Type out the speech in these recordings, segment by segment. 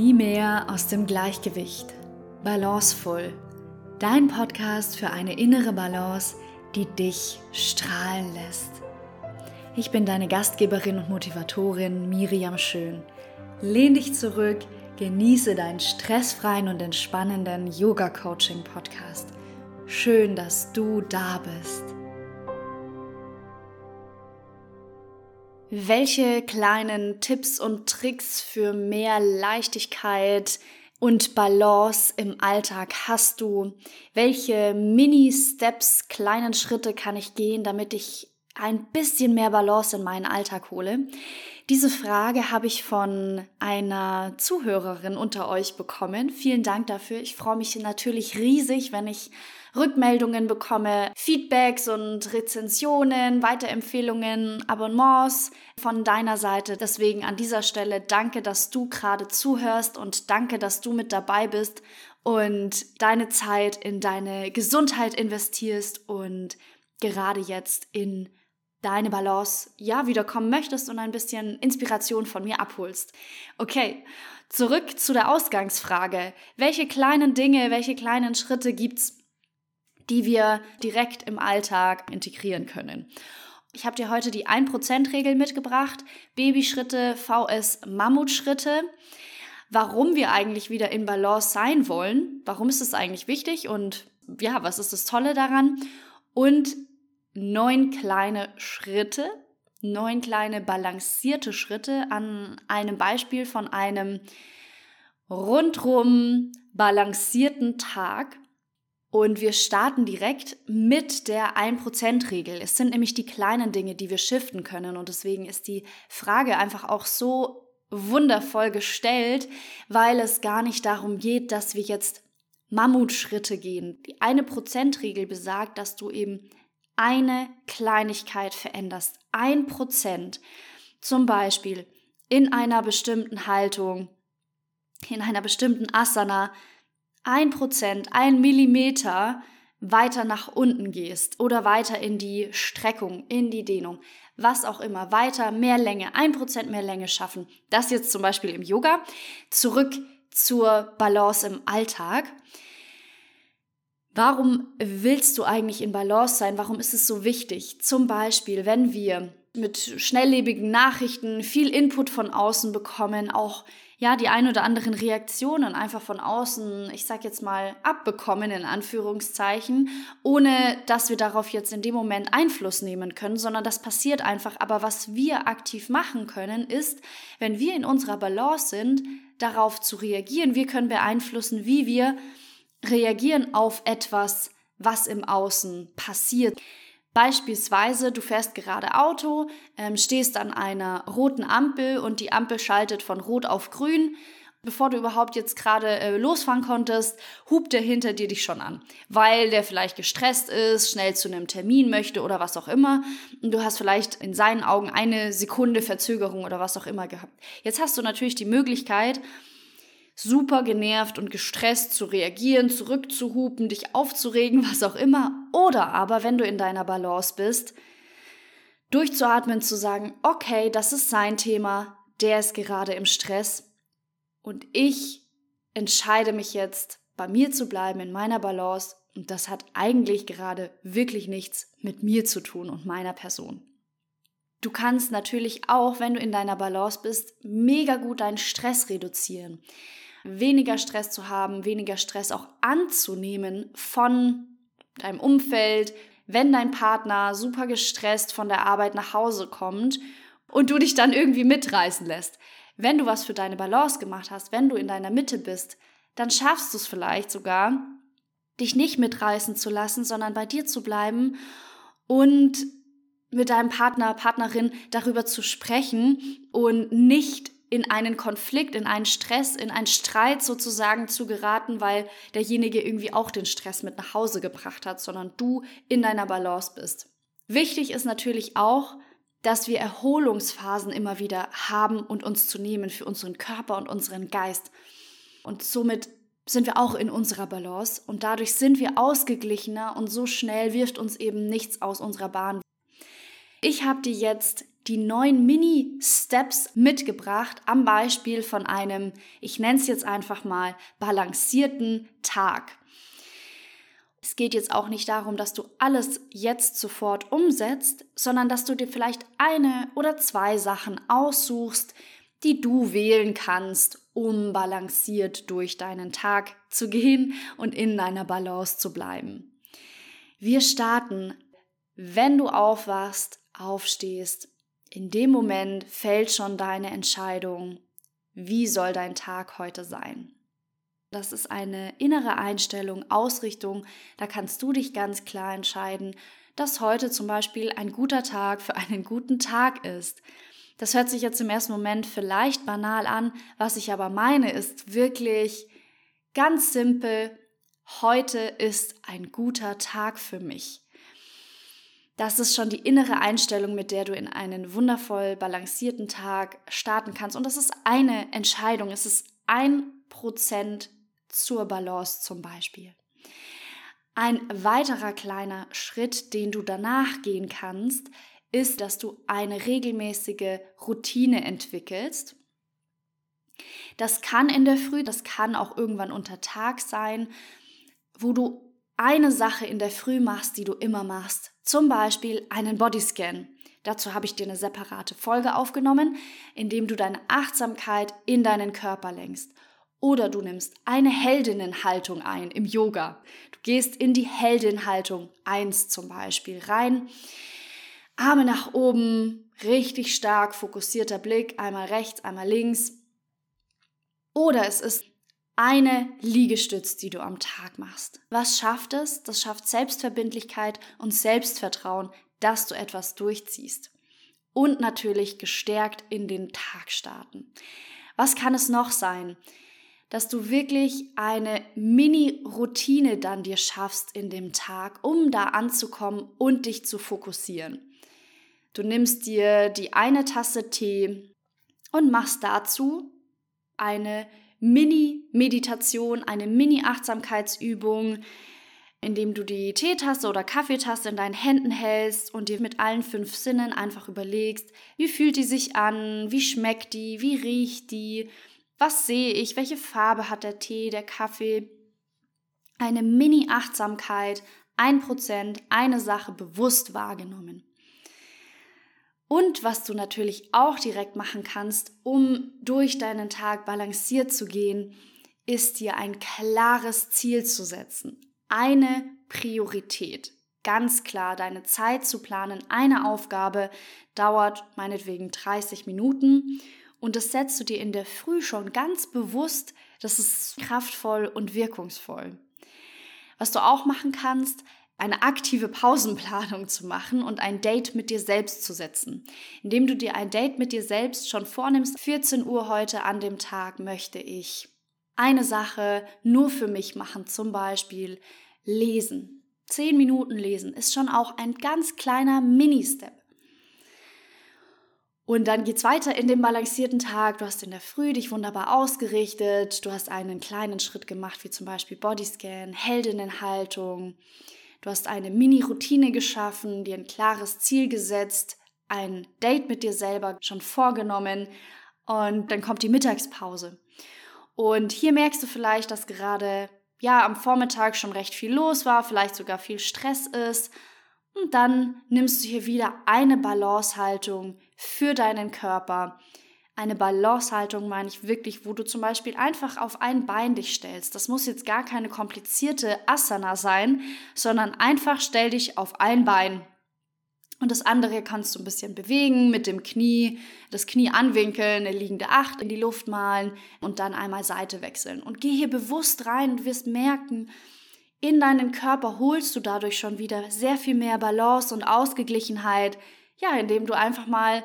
Nie mehr aus dem Gleichgewicht. Balancevoll. Dein Podcast für eine innere Balance, die dich strahlen lässt. Ich bin deine Gastgeberin und Motivatorin Miriam Schön. Lehn dich zurück, genieße deinen stressfreien und entspannenden Yoga-Coaching-Podcast. Schön, dass du da bist. Welche kleinen Tipps und Tricks für mehr Leichtigkeit und Balance im Alltag hast du? Welche Mini-Steps, kleinen Schritte kann ich gehen, damit ich ein bisschen mehr Balance in meinen Alltag hole? Diese Frage habe ich von einer Zuhörerin unter euch bekommen. Vielen Dank dafür. Ich freue mich natürlich riesig, wenn ich Rückmeldungen bekomme, Feedbacks und Rezensionen, Weiterempfehlungen, Abonnements von deiner Seite. Deswegen an dieser Stelle danke, dass du gerade zuhörst und danke, dass du mit dabei bist und deine Zeit in deine Gesundheit investierst und gerade jetzt in deine Balance ja wiederkommen möchtest und ein bisschen Inspiration von mir abholst. Okay, zurück zu der Ausgangsfrage. Welche kleinen Dinge, welche kleinen Schritte gibt's, die wir direkt im Alltag integrieren können? Ich habe dir heute die 1%-Regel mitgebracht, Babyschritte, VS Mammutschritte. Warum wir eigentlich wieder in Balance sein wollen, warum ist es eigentlich wichtig und ja, was ist das Tolle daran? Und neun kleine Schritte, neun kleine balancierte Schritte an einem Beispiel von einem rundrum balancierten Tag. Und wir starten direkt mit der 1%-Regel. Es sind nämlich die kleinen Dinge, die wir shiften können. Und deswegen ist die Frage einfach auch so wundervoll gestellt, weil es gar nicht darum geht, dass wir jetzt Mammutschritte gehen. Die 1%-Regel besagt, dass du eben eine Kleinigkeit veränderst, ein Prozent, zum Beispiel in einer bestimmten Haltung, in einer bestimmten Asana, ein Prozent, ein Millimeter weiter nach unten gehst oder weiter in die Streckung, in die Dehnung, was auch immer, weiter mehr Länge, ein Prozent mehr Länge schaffen. Das jetzt zum Beispiel im Yoga. Zurück zur Balance im Alltag. Warum willst du eigentlich in Balance sein? Warum ist es so wichtig? Zum Beispiel, wenn wir mit schnelllebigen Nachrichten viel Input von außen bekommen, auch ja die ein oder anderen Reaktionen einfach von außen, ich sag jetzt mal abbekommen in Anführungszeichen, ohne dass wir darauf jetzt in dem Moment Einfluss nehmen können, sondern das passiert einfach. Aber was wir aktiv machen können, ist, wenn wir in unserer Balance sind, darauf zu reagieren. Wir können beeinflussen, wie wir reagieren auf etwas, was im Außen passiert. Beispielsweise, du fährst gerade Auto, ähm, stehst an einer roten Ampel und die Ampel schaltet von rot auf grün. Bevor du überhaupt jetzt gerade äh, losfahren konntest, hupt der hinter dir dich schon an, weil der vielleicht gestresst ist, schnell zu einem Termin möchte oder was auch immer. Und du hast vielleicht in seinen Augen eine Sekunde Verzögerung oder was auch immer gehabt. Jetzt hast du natürlich die Möglichkeit, super genervt und gestresst zu reagieren, zurückzuhupen, dich aufzuregen, was auch immer. Oder aber, wenn du in deiner Balance bist, durchzuatmen, zu sagen, okay, das ist sein Thema, der ist gerade im Stress und ich entscheide mich jetzt, bei mir zu bleiben, in meiner Balance und das hat eigentlich gerade wirklich nichts mit mir zu tun und meiner Person. Du kannst natürlich auch, wenn du in deiner Balance bist, mega gut deinen Stress reduzieren weniger Stress zu haben, weniger Stress auch anzunehmen von deinem Umfeld, wenn dein Partner super gestresst von der Arbeit nach Hause kommt und du dich dann irgendwie mitreißen lässt. Wenn du was für deine Balance gemacht hast, wenn du in deiner Mitte bist, dann schaffst du es vielleicht sogar, dich nicht mitreißen zu lassen, sondern bei dir zu bleiben und mit deinem Partner, Partnerin darüber zu sprechen und nicht in einen Konflikt, in einen Stress, in einen Streit sozusagen zu geraten, weil derjenige irgendwie auch den Stress mit nach Hause gebracht hat, sondern du in deiner Balance bist. Wichtig ist natürlich auch, dass wir Erholungsphasen immer wieder haben und uns zu nehmen für unseren Körper und unseren Geist. Und somit sind wir auch in unserer Balance und dadurch sind wir ausgeglichener und so schnell wirft uns eben nichts aus unserer Bahn. Ich habe dir jetzt die neun Mini-Steps mitgebracht am Beispiel von einem, ich nenne es jetzt einfach mal, balancierten Tag. Es geht jetzt auch nicht darum, dass du alles jetzt sofort umsetzt, sondern dass du dir vielleicht eine oder zwei Sachen aussuchst, die du wählen kannst, um balanciert durch deinen Tag zu gehen und in deiner Balance zu bleiben. Wir starten, wenn du aufwachst, aufstehst. In dem Moment fällt schon deine Entscheidung, wie soll dein Tag heute sein. Das ist eine innere Einstellung, Ausrichtung. Da kannst du dich ganz klar entscheiden, dass heute zum Beispiel ein guter Tag für einen guten Tag ist. Das hört sich jetzt im ersten Moment vielleicht banal an, was ich aber meine, ist wirklich ganz simpel, heute ist ein guter Tag für mich. Das ist schon die innere Einstellung, mit der du in einen wundervoll balancierten Tag starten kannst. Und das ist eine Entscheidung. Es ist ein Prozent zur Balance zum Beispiel. Ein weiterer kleiner Schritt, den du danach gehen kannst, ist, dass du eine regelmäßige Routine entwickelst. Das kann in der Früh, das kann auch irgendwann unter Tag sein, wo du eine Sache in der Früh machst, die du immer machst. Zum Beispiel einen Bodyscan. Dazu habe ich dir eine separate Folge aufgenommen, in dem du deine Achtsamkeit in deinen Körper lenkst. Oder du nimmst eine Heldinnenhaltung ein im Yoga. Du gehst in die Heldinhaltung 1 zum Beispiel rein Arme nach oben, richtig stark fokussierter Blick, einmal rechts, einmal links. Oder es ist eine Liegestütz, die du am Tag machst. Was schafft es? Das schafft Selbstverbindlichkeit und Selbstvertrauen, dass du etwas durchziehst. Und natürlich gestärkt in den Tag starten. Was kann es noch sein? Dass du wirklich eine Mini-Routine dann dir schaffst in dem Tag, um da anzukommen und dich zu fokussieren. Du nimmst dir die eine Tasse Tee und machst dazu eine Mini-Meditation, eine Mini-Achtsamkeitsübung, indem du die Teetasse oder Kaffeetasse in deinen Händen hältst und dir mit allen fünf Sinnen einfach überlegst, wie fühlt die sich an, wie schmeckt die, wie riecht die, was sehe ich, welche Farbe hat der Tee, der Kaffee. Eine Mini-Achtsamkeit, ein Prozent, eine Sache bewusst wahrgenommen. Und was du natürlich auch direkt machen kannst, um durch deinen Tag balanciert zu gehen, ist dir ein klares Ziel zu setzen. Eine Priorität. Ganz klar, deine Zeit zu planen. Eine Aufgabe dauert meinetwegen 30 Minuten und das setzt du dir in der Früh schon ganz bewusst. Das ist kraftvoll und wirkungsvoll. Was du auch machen kannst, eine aktive Pausenplanung zu machen und ein Date mit dir selbst zu setzen. Indem du dir ein Date mit dir selbst schon vornimmst, 14 Uhr heute an dem Tag möchte ich eine Sache nur für mich machen, zum Beispiel lesen. Zehn Minuten lesen ist schon auch ein ganz kleiner Mini-Step. Und dann geht's weiter in dem balancierten Tag. Du hast in der Früh dich wunderbar ausgerichtet. Du hast einen kleinen Schritt gemacht, wie zum Beispiel Bodyscan, Heldinnenhaltung. Du hast eine Mini-Routine geschaffen, dir ein klares Ziel gesetzt, ein Date mit dir selber schon vorgenommen und dann kommt die Mittagspause. Und hier merkst du vielleicht, dass gerade ja am Vormittag schon recht viel los war, vielleicht sogar viel Stress ist. Und dann nimmst du hier wieder eine Balancehaltung für deinen Körper, eine Balancehaltung meine ich wirklich, wo du zum Beispiel einfach auf ein Bein dich stellst. Das muss jetzt gar keine komplizierte Asana sein, sondern einfach stell dich auf ein Bein. Und das andere kannst du ein bisschen bewegen mit dem Knie, das Knie anwinkeln, eine liegende Acht in die Luft malen und dann einmal Seite wechseln. Und geh hier bewusst rein und wirst merken, in deinen Körper holst du dadurch schon wieder sehr viel mehr Balance und Ausgeglichenheit, ja, indem du einfach mal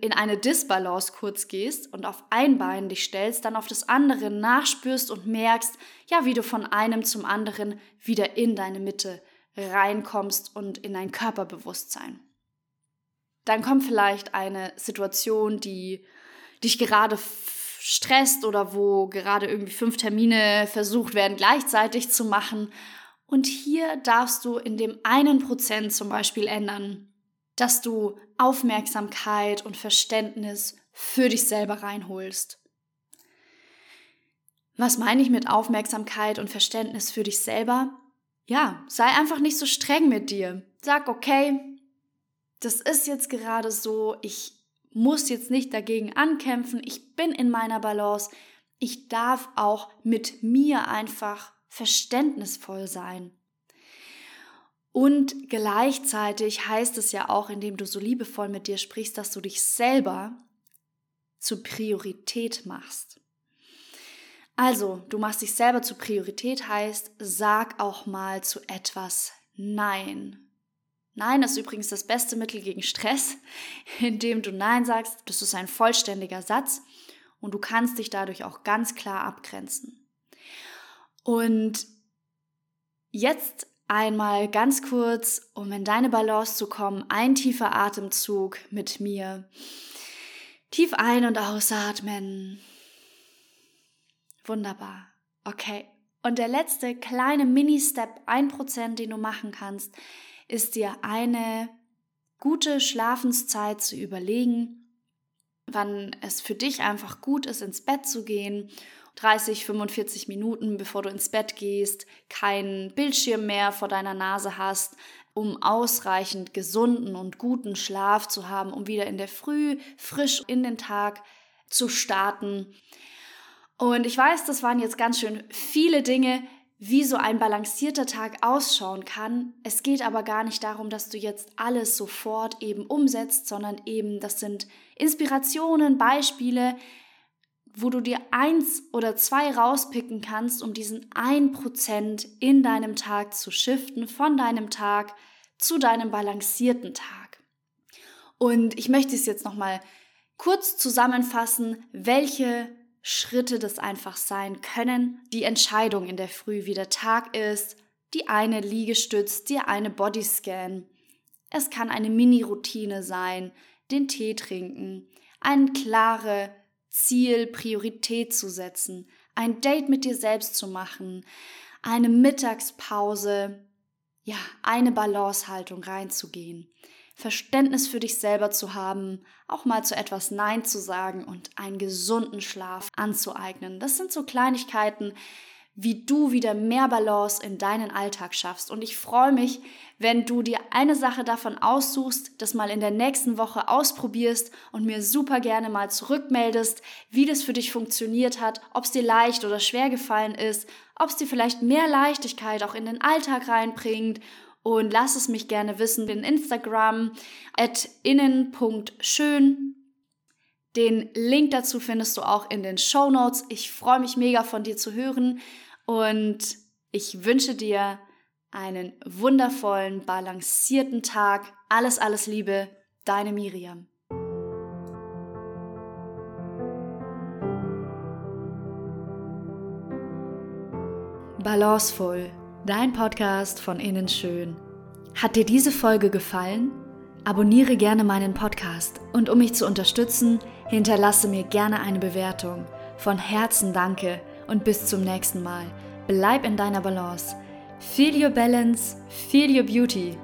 in eine Disbalance kurz gehst und auf ein Bein dich stellst, dann auf das andere nachspürst und merkst, ja, wie du von einem zum anderen wieder in deine Mitte reinkommst und in dein Körperbewusstsein. Dann kommt vielleicht eine Situation, die dich gerade stresst oder wo gerade irgendwie fünf Termine versucht werden gleichzeitig zu machen. Und hier darfst du in dem einen Prozent zum Beispiel ändern, dass du Aufmerksamkeit und Verständnis für dich selber reinholst. Was meine ich mit Aufmerksamkeit und Verständnis für dich selber? Ja, sei einfach nicht so streng mit dir. Sag, okay, das ist jetzt gerade so, ich muss jetzt nicht dagegen ankämpfen, ich bin in meiner Balance, ich darf auch mit mir einfach verständnisvoll sein. Und gleichzeitig heißt es ja auch, indem du so liebevoll mit dir sprichst, dass du dich selber zur Priorität machst. Also, du machst dich selber zur Priorität, heißt, sag auch mal zu etwas Nein. Nein ist übrigens das beste Mittel gegen Stress, indem du Nein sagst. Das ist ein vollständiger Satz und du kannst dich dadurch auch ganz klar abgrenzen. Und jetzt einmal ganz kurz, um in deine Balance zu kommen, ein tiefer Atemzug mit mir. Tief ein- und ausatmen. Wunderbar. Okay. Und der letzte kleine Mini-Step, 1%, den du machen kannst, ist dir eine gute Schlafenszeit zu überlegen, wann es für dich einfach gut ist, ins Bett zu gehen. 30, 45 Minuten, bevor du ins Bett gehst, keinen Bildschirm mehr vor deiner Nase hast, um ausreichend gesunden und guten Schlaf zu haben, um wieder in der Früh frisch in den Tag zu starten. Und ich weiß, das waren jetzt ganz schön viele Dinge, wie so ein balancierter Tag ausschauen kann. Es geht aber gar nicht darum, dass du jetzt alles sofort eben umsetzt, sondern eben, das sind Inspirationen, Beispiele, wo du dir eins oder zwei rauspicken kannst, um diesen ein Prozent in deinem Tag zu shiften, von deinem Tag zu deinem balancierten Tag. Und ich möchte es jetzt nochmal kurz zusammenfassen, welche Schritte das einfach sein können. Die Entscheidung in der Früh, wie der Tag ist, die eine Liegestütz, die eine Bodyscan. Es kann eine Mini-Routine sein, den Tee trinken, ein klare Ziel, Priorität zu setzen, ein Date mit dir selbst zu machen, eine Mittagspause, ja, eine Balancehaltung reinzugehen. Verständnis für dich selber zu haben, auch mal zu etwas Nein zu sagen und einen gesunden Schlaf anzueignen. Das sind so Kleinigkeiten, wie du wieder mehr Balance in deinen Alltag schaffst. Und ich freue mich, wenn du dir eine Sache davon aussuchst, das mal in der nächsten Woche ausprobierst und mir super gerne mal zurückmeldest, wie das für dich funktioniert hat, ob es dir leicht oder schwer gefallen ist, ob es dir vielleicht mehr Leichtigkeit auch in den Alltag reinbringt und lass es mich gerne wissen in Instagram at innen.schön. Den Link dazu findest du auch in den Show Notes. Ich freue mich mega von dir zu hören und ich wünsche dir einen wundervollen, balancierten Tag. Alles, alles Liebe, deine Miriam. Balancevoll dein Podcast von innen schön. Hat dir diese Folge gefallen? Abonniere gerne meinen Podcast und um mich zu unterstützen, hinterlasse mir gerne eine Bewertung. Von Herzen danke und bis zum nächsten Mal. Bleib in deiner Balance. Feel your balance, feel your beauty.